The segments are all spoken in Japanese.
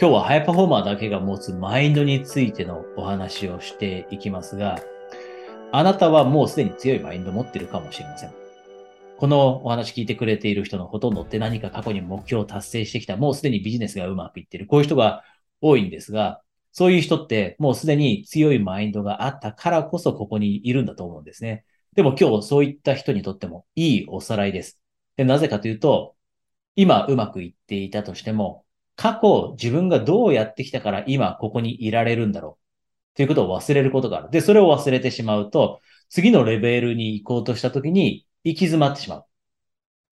今日はハイパフォーマーだけが持つマインドについてのお話をしていきますが、あなたはもうすでに強いマインドを持ってるかもしれません。このお話聞いてくれている人のほとんどって何か過去に目標を達成してきた、もうすでにビジネスがうまくいってる、こういう人が多いんですが、そういう人ってもうすでに強いマインドがあったからこそここにいるんだと思うんですね。でも今日そういった人にとってもいいおさらいです。でなぜかというと、今うまくいっていたとしても、過去自分がどうやってきたから今ここにいられるんだろうということを忘れることがある。で、それを忘れてしまうと、次のレベルに行こうとしたときに行き詰まってしまう。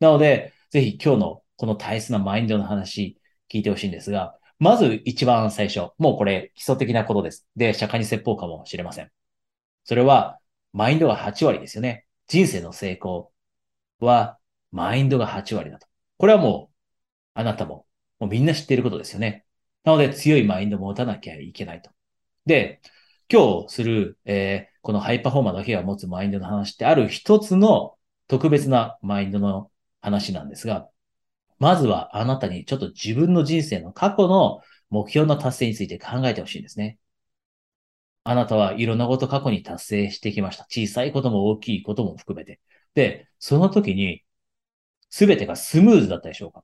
なので、ぜひ今日のこの大切なマインドの話聞いてほしいんですが、まず一番最初、もうこれ基礎的なことです。で、釈迦に説法かもしれません。それは、マインドが8割ですよね。人生の成功は、マインドが8割だと。これはもう、あなたも、もうみんな知っていることですよね。なので、強いマインドを持たなきゃいけないと。で、今日する、えー、このハイパフォーマーだけが持つマインドの話って、ある一つの特別なマインドの話なんですが、まずはあなたにちょっと自分の人生の過去の目標の達成について考えてほしいんですね。あなたはいろんなこと過去に達成してきました。小さいことも大きいことも含めて。で、その時に全てがスムーズだったでしょうか？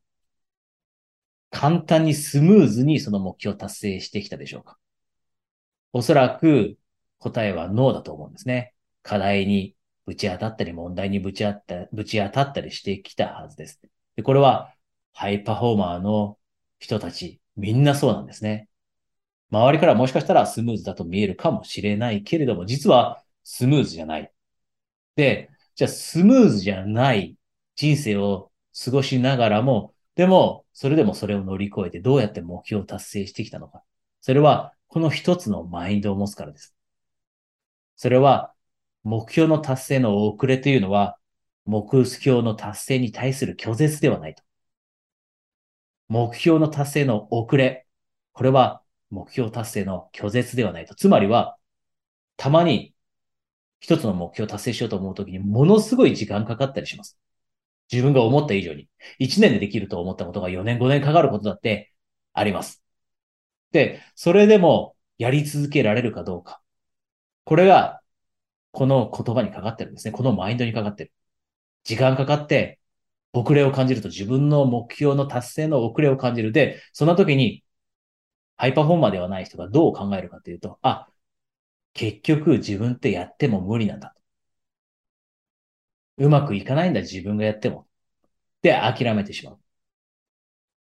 簡単にスムーズにその目標を達成してきたでしょうか？おそらく答えはノーだと思うんですね。課題にぶち当たったり、問題にぶち当たったぶち当たったりしてきたはずです。で、これはハイパフォーマーの人たち、みんなそうなんですね。周りからもしかしたらスムーズだと見えるかもしれないけれども、実はスムーズじゃない。で、じゃあスムーズじゃない人生を過ごしながらも、でも、それでもそれを乗り越えてどうやって目標を達成してきたのか。それは、この一つのマインドを持つからです。それは、目標の達成の遅れというのは、目標の達成に対する拒絶ではないと。目標の達成の遅れ。これは目標達成の拒絶ではないと。つまりは、たまに一つの目標を達成しようと思うときにものすごい時間かかったりします。自分が思った以上に。1年でできると思ったことが4年5年かかることだってあります。で、それでもやり続けられるかどうか。これがこの言葉にかかってるんですね。このマインドにかかってる。時間かかって、遅れを感じると自分の目標の達成の遅れを感じる。で、そんな時に、ハイパフォーマーではない人がどう考えるかというと、あ、結局自分ってやっても無理なんだと。うまくいかないんだ、自分がやっても。で、諦めてしまう。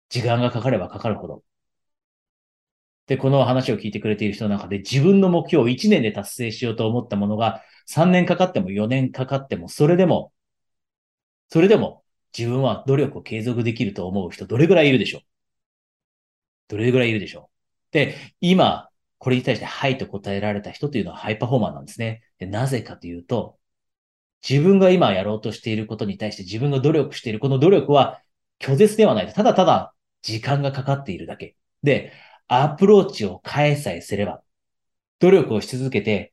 時間がかかればかかるほど。で、この話を聞いてくれている人の中で自分の目標を1年で達成しようと思ったものが3年かかっても4年かかっても、それでも、それでも自分は努力を継続できると思う人どれぐらいいるでしょう？どれぐらいいるでしょう？で、今、これに対してはいと答えられた人というのはハイパフォーマーなんですね。でなぜかというと、自分が今やろうとしていることに対して自分が努力している、この努力は拒絶ではない。ただただ時間がかかっているだけ。で、アプローチを変えさえすれば、努力をし続けて、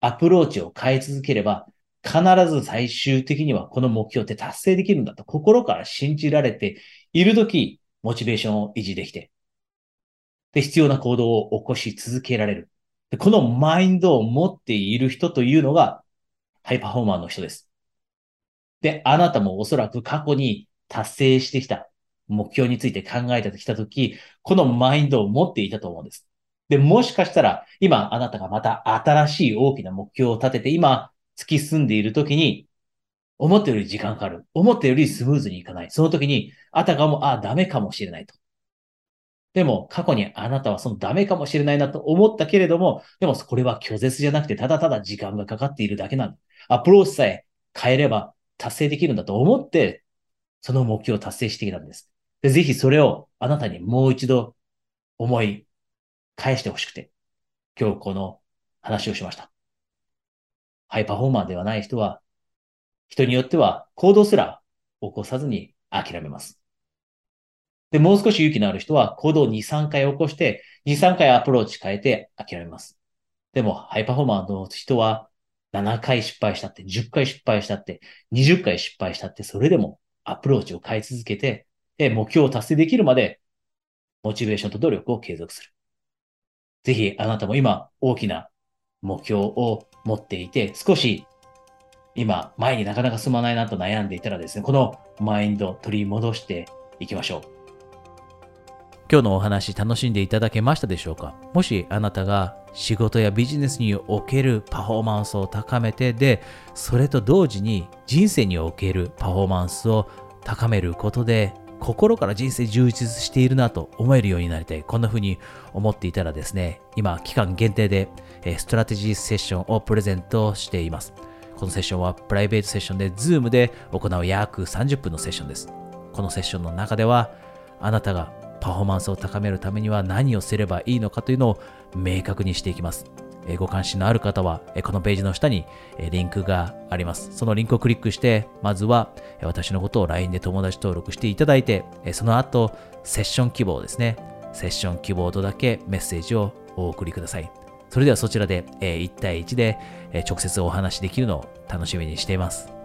アプローチを変え続ければ、必ず最終的にはこの目標って達成できるんだと心から信じられているとき、モチベーションを維持できて、で、必要な行動を起こし続けられる。でこのマインドを持っている人というのが、ハイパフォーマーの人です。で、あなたもおそらく過去に達成してきた目標について考えてきたとき、このマインドを持っていたと思うんです。で、もしかしたら、今あなたがまた新しい大きな目標を立てて、今突き進んでいるときに、思ったより時間かかる。思ったよりスムーズにいかない。その時に、あたかも、あ、ダメかもしれないと。でも、過去にあなたはそのダメかもしれないなと思ったけれども、でもこれは拒絶じゃなくて、ただただ時間がかかっているだけなんだ。アプローチさえ変えれば達成できるんだと思って、その目標を達成してきたんです。でぜひそれをあなたにもう一度思い返してほしくて、今日この話をしました。ハイパフォーマーではない人は、人によっては行動すら起こさずに諦めます。で、もう少し勇気のある人は行動を2、3回起こして、2、3回アプローチ変えて諦めます。でも、ハイパフォーマーの人は7回失敗したって、10回失敗したって、20回失敗したって、それでもアプローチを変え続けて、目標を達成できるまでモチベーションと努力を継続する。ぜひあなたも今大きな目標を持っていて、少し今前になかなか進まないなと悩んでいたらですね、このマインドを取り戻していきましょう。今日のお話楽しんでいただけましたでしょうか？もしあなたが仕事やビジネスにおけるパフォーマンスを高めてで、それと同時に人生におけるパフォーマンスを高めることで心から人生充実しているなと思えるようになりたい。こんな風に思っていたらですね、今期間限定でストラテジーセッションをプレゼントしています。このセッションはプライベートセッションで Zoom で行う約30分のセッションです。このセッションの中ではあなたがパフォーマンスを高めるためには何をすればいいのかというのを明確にしていきます。ご関心のある方は、このページの下にリンクがあります。そのリンクをクリックして、まずは私のことを LINE で友達登録していただいて、その後、セッション希望ですね。セッション希望とだけメッセージをお送りください。それではそちらで1対1で直接お話しできるのを楽しみにしています。